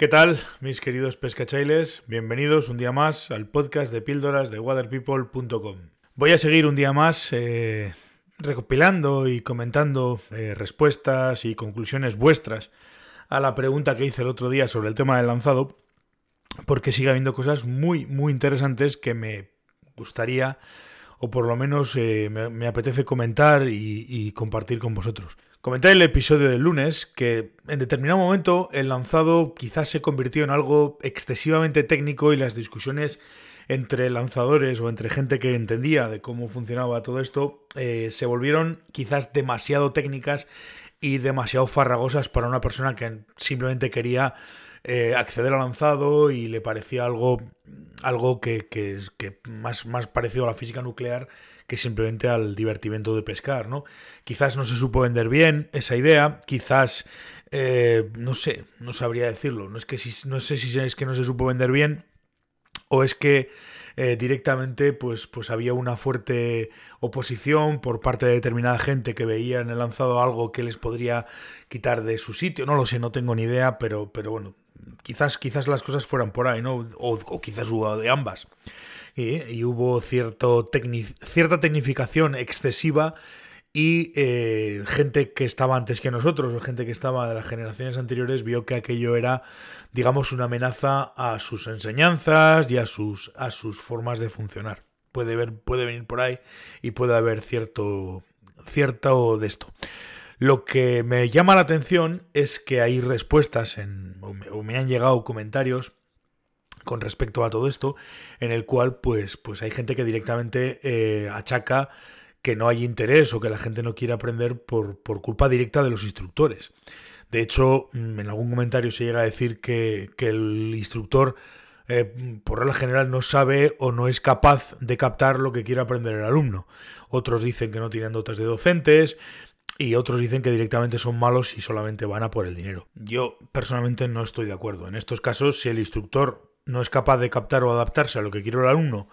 ¿Qué tal, mis queridos pescachailes? Bienvenidos un día más al podcast de píldoras de waterpeople.com. Voy a seguir un día más eh, recopilando y comentando eh, respuestas y conclusiones vuestras a la pregunta que hice el otro día sobre el tema del lanzado, porque sigue habiendo cosas muy, muy interesantes que me gustaría, o por lo menos eh, me, apetece comentar y compartir con vosotros. Comenté el episodio del lunes que en determinado momento el lanzado quizás se convirtió en algo excesivamente técnico y las discusiones entre lanzadores o entre gente que entendía de cómo funcionaba todo esto eh, se volvieron quizás demasiado técnicas y demasiado farragosas para una persona que simplemente quería eh, acceder al lanzado y le parecía algo, algo que, que, que más, más parecido a la física nuclear que simplemente al divertimento de pescar, ¿no? Quizás no se supo vender bien esa idea, quizás, eh, no sé, no sabría decirlo, no, es que si, no sé si es que no se supo vender bien o es que eh, directamente pues, pues había una fuerte oposición por parte de determinada gente que veía en el lanzado algo que les podría quitar de su sitio, no lo sé, no tengo ni idea, pero, pero bueno, quizás, quizás las cosas fueran por ahí, ¿no? O, o quizás hubo de ambas y, hubo cierto cierta tecnificación excesiva y eh, gente que estaba antes que nosotros, o gente que estaba de las generaciones anteriores, vio que aquello era, digamos, una amenaza a sus enseñanzas y a sus, a sus formas de funcionar. Puede, ver, puede venir por ahí y puede haber cierto, cierto de esto. Lo que me llama la atención es que hay respuestas en, o me han llegado comentarios con respecto a todo esto, en el cual pues, pues hay gente que directamente eh, achaca que no hay interés o que la gente no quiere aprender por, por, culpa directa de los instructores. De hecho, mm, en algún comentario se llega a decir que, el instructor, eh, por regla general, no sabe o no es capaz de captar lo que quiere aprender el alumno. Otros dicen que no tienen dotes de docentes, y otros dicen que directamente son malos y solamente van a por el dinero. Yo personalmente no estoy de acuerdo. En estos casos, si el instructor no es capaz de captar o adaptarse a lo que quiere el alumno,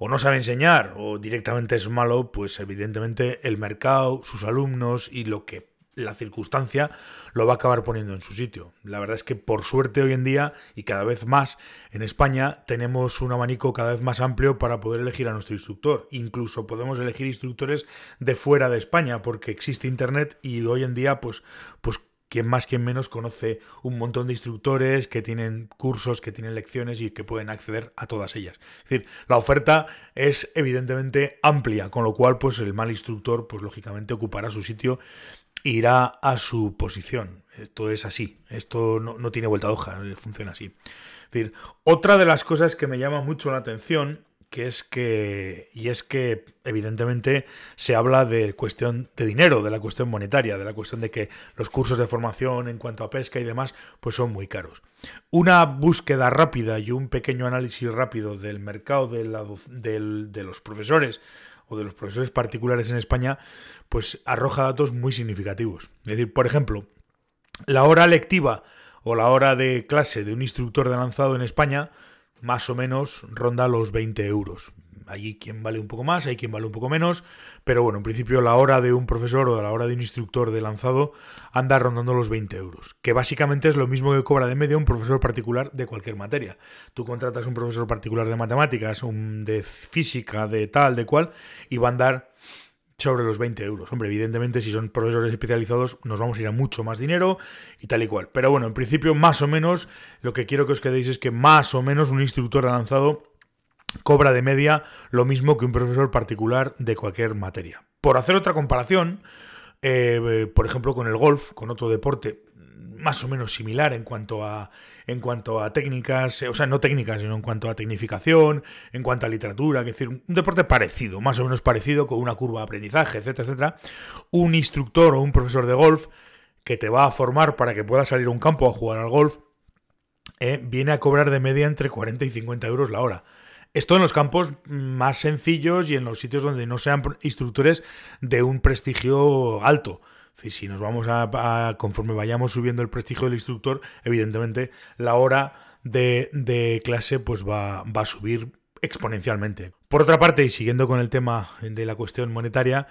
o no sabe enseñar, o directamente es malo, pues evidentemente el mercado, sus alumnos y lo que la circunstancia lo va a acabar poniendo en su sitio. La verdad es que por suerte hoy en día y cada vez más en España tenemos un abanico cada vez más amplio para poder elegir a nuestro instructor. Incluso podemos elegir instructores de fuera de España porque existe internet y hoy en día pues pues quien más, quien menos conoce un montón de instructores que tienen cursos, que tienen lecciones y que pueden acceder a todas ellas. Es decir, la oferta es evidentemente amplia, con lo cual, pues el mal instructor, pues lógicamente ocupará su sitio irá a su posición. Esto es así, esto no, no tiene vuelta de hoja, funciona así. Es decir, otra de las cosas que me llama mucho la atención que es que, y es que evidentemente se habla de cuestión de dinero, de la cuestión monetaria, de la cuestión de que los cursos de formación en cuanto a pesca y demás, pues son muy caros. Una búsqueda rápida y un pequeño análisis rápido del mercado de, de los profesores o de los profesores particulares en España, pues arroja datos muy significativos. Es decir, por ejemplo, la hora lectiva o la hora de clase de un instructor de lanzado en España, más o menos ronda los 20 euros. Hay quien vale un poco más, hay quien vale un poco menos, pero bueno, en principio la hora de un profesor o la hora de un instructor de lanzado anda rondando los 20 euros, que básicamente es lo mismo que cobra de media un profesor particular de cualquier materia. Tú contratas un profesor particular de matemáticas, un de física, de tal, de cual, y va a andar sobre los 20 euros. Hombre, evidentemente si son profesores especializados nos vamos a ir a mucho más dinero y tal y cual. Pero bueno, en principio más o menos lo que quiero que os quedéis es que más o menos un instructor avanzado cobra de media lo mismo que un profesor particular de cualquier materia. Por hacer otra comparación, eh, por ejemplo con el golf, con otro deporte más o menos similar en cuanto a en cuanto a técnicas, o sea, no técnicas, sino en cuanto a tecnificación, en cuanto a literatura, es decir, un deporte parecido, más o menos parecido, con una curva de aprendizaje, etcétera, etcétera. Un instructor o un profesor de golf que te va a formar para que puedas salir a un campo a jugar al golf, eh, viene a cobrar de media entre 40 y 50 euros la hora. Esto en los campos más sencillos y en los sitios donde no sean instructores de un prestigio alto si nos vamos a, conforme vayamos subiendo el prestigio del instructor, evidentemente la hora de, clase pues va, va, a subir exponencialmente. Por otra parte, y siguiendo con el tema de la cuestión monetaria,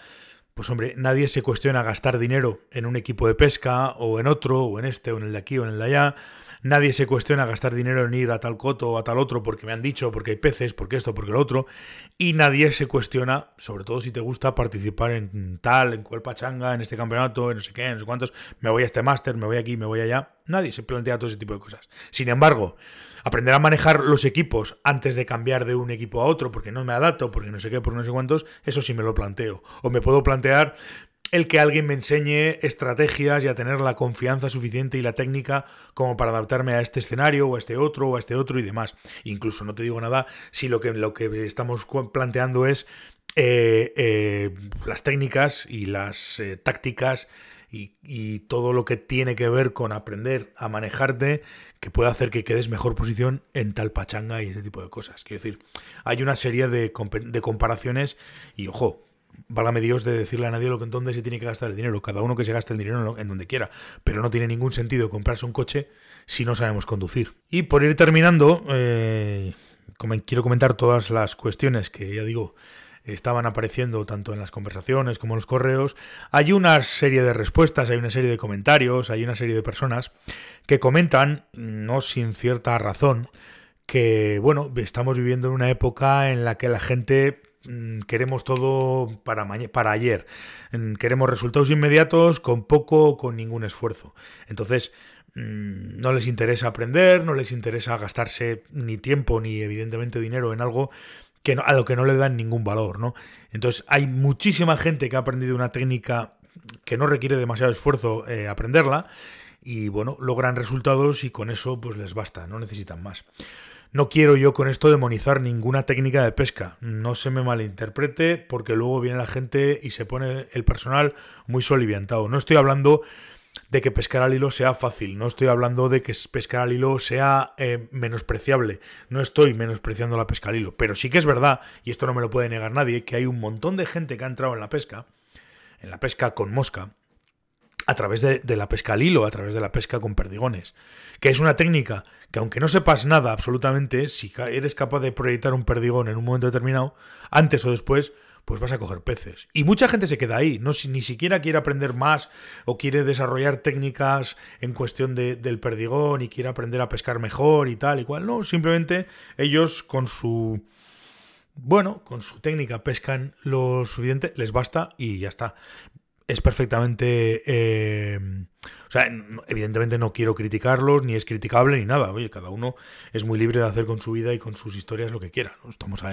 pues hombre, nadie se cuestiona gastar dinero en un equipo de pesca o en otro, o en este, o en el de aquí, o en el de allá. Nadie se cuestiona gastar dinero en ir a tal coto o a tal otro porque me han dicho, porque hay peces, porque esto, porque lo otro. Y nadie se cuestiona, sobre todo si te gusta participar en tal, en cual pachanga, en este campeonato, en no sé qué, en no sé cuántos. Me voy a este máster, me voy aquí, me voy allá. Nadie se plantea todo ese tipo de cosas. Sin embargo, aprender a manejar los equipos antes de cambiar de un equipo a otro porque no me adapto, porque no sé qué, porque no sé cuántos, eso sí me lo planteo. O me puedo plantear el que alguien me enseñe estrategias y a tener la confianza suficiente y la técnica como para adaptarme a este escenario o a este otro o a este otro y demás. Incluso no te digo nada si lo que, lo que estamos planteando es eh, eh, las técnicas y las eh, tácticas y, todo lo que tiene que ver con aprender a manejarte que puede hacer que quedes mejor posición en tal pachanga y ese tipo de cosas. Quiero decir, hay una serie de comparaciones y ojo, válgame Dios de decirle a nadie lo que entonces se tiene que gastar el dinero. Cada uno que se gaste el dinero en donde quiera. Pero no tiene ningún sentido comprarse un coche si no sabemos conducir. Y por ir terminando, eh, quiero comentar todas las cuestiones que ya digo estaban apareciendo tanto en las conversaciones como en los correos, hay una serie de respuestas, hay una serie de comentarios, hay una serie de personas que comentan, no sin cierta razón, que bueno, estamos viviendo en una época en la que la gente queremos todo para, para ayer, mm, queremos resultados inmediatos con poco o con ningún esfuerzo. Entonces, mm, no les interesa aprender, no les interesa gastarse ni tiempo ni evidentemente dinero en algo a lo que no le dan ningún valor, ¿no? Entonces hay muchísima gente que ha aprendido una técnica que no requiere demasiado esfuerzo eh, aprenderla y bueno, logran resultados y con eso pues les basta, no necesitan más. No quiero yo con esto demonizar ninguna técnica de pesca, no se me malinterprete porque luego viene la gente y se pone el personal muy soliviantado. No estoy hablando de que pescar al hilo sea fácil, no estoy hablando de que pescar al hilo sea eh, menospreciable, no estoy menospreciando la pesca al hilo, pero sí que es verdad, y esto no me lo puede negar nadie, que hay un montón de gente que ha entrado en la pesca, en la pesca con mosca, a través de, la pesca al hilo, a través de la pesca con perdigones, que es una técnica que aunque no sepas nada absolutamente, si eres capaz de proyectar un perdigón en un momento determinado, antes o después pues vas a coger peces. Y mucha gente se queda ahí, no ni siquiera quiere aprender más o quiere desarrollar técnicas en cuestión de, del perdigón y quiere aprender a pescar mejor y tal y cual. No, simplemente ellos con su... Bueno, con su técnica pescan lo suficiente, les basta y ya está es perfectamente... Eh, o sea, evidentemente no quiero criticarlos, ni es criticable, ni nada. Oye, cada uno es muy libre de hacer con su vida y con sus historias lo que quiera. Estamos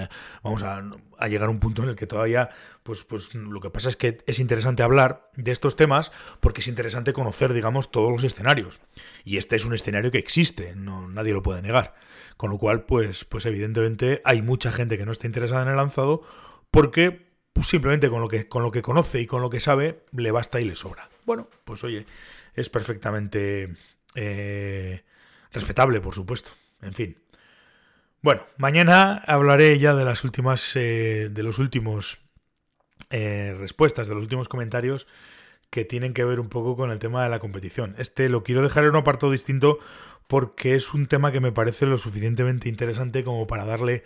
vamos a, llegar a un punto en el que todavía, pues, pues lo que pasa es que es interesante hablar de estos temas porque es interesante conocer, digamos, todos los escenarios. Y este es un escenario que existe, no, nadie lo puede negar. Con lo cual, pues, pues evidentemente hay mucha gente que no está interesada en el lanzado porque pues simplemente con lo, que, con lo que conoce y con lo que sabe, le basta y le sobra. Bueno, pues oye, es perfectamente eh, respetable, por supuesto. En fin. Bueno, mañana hablaré ya de las últimas, eh, de los últimos eh, respuestas, de los últimos comentarios que tienen que ver un poco con el tema de la competición. Este lo quiero dejar en un apartado distinto porque es un tema que me parece lo suficientemente interesante como para darle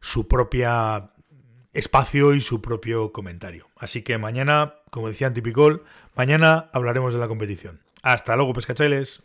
su propia espacio y su propio comentario. Así que mañana, como decía Antipicol, mañana hablaremos de la competición. Hasta luego, pescachailes.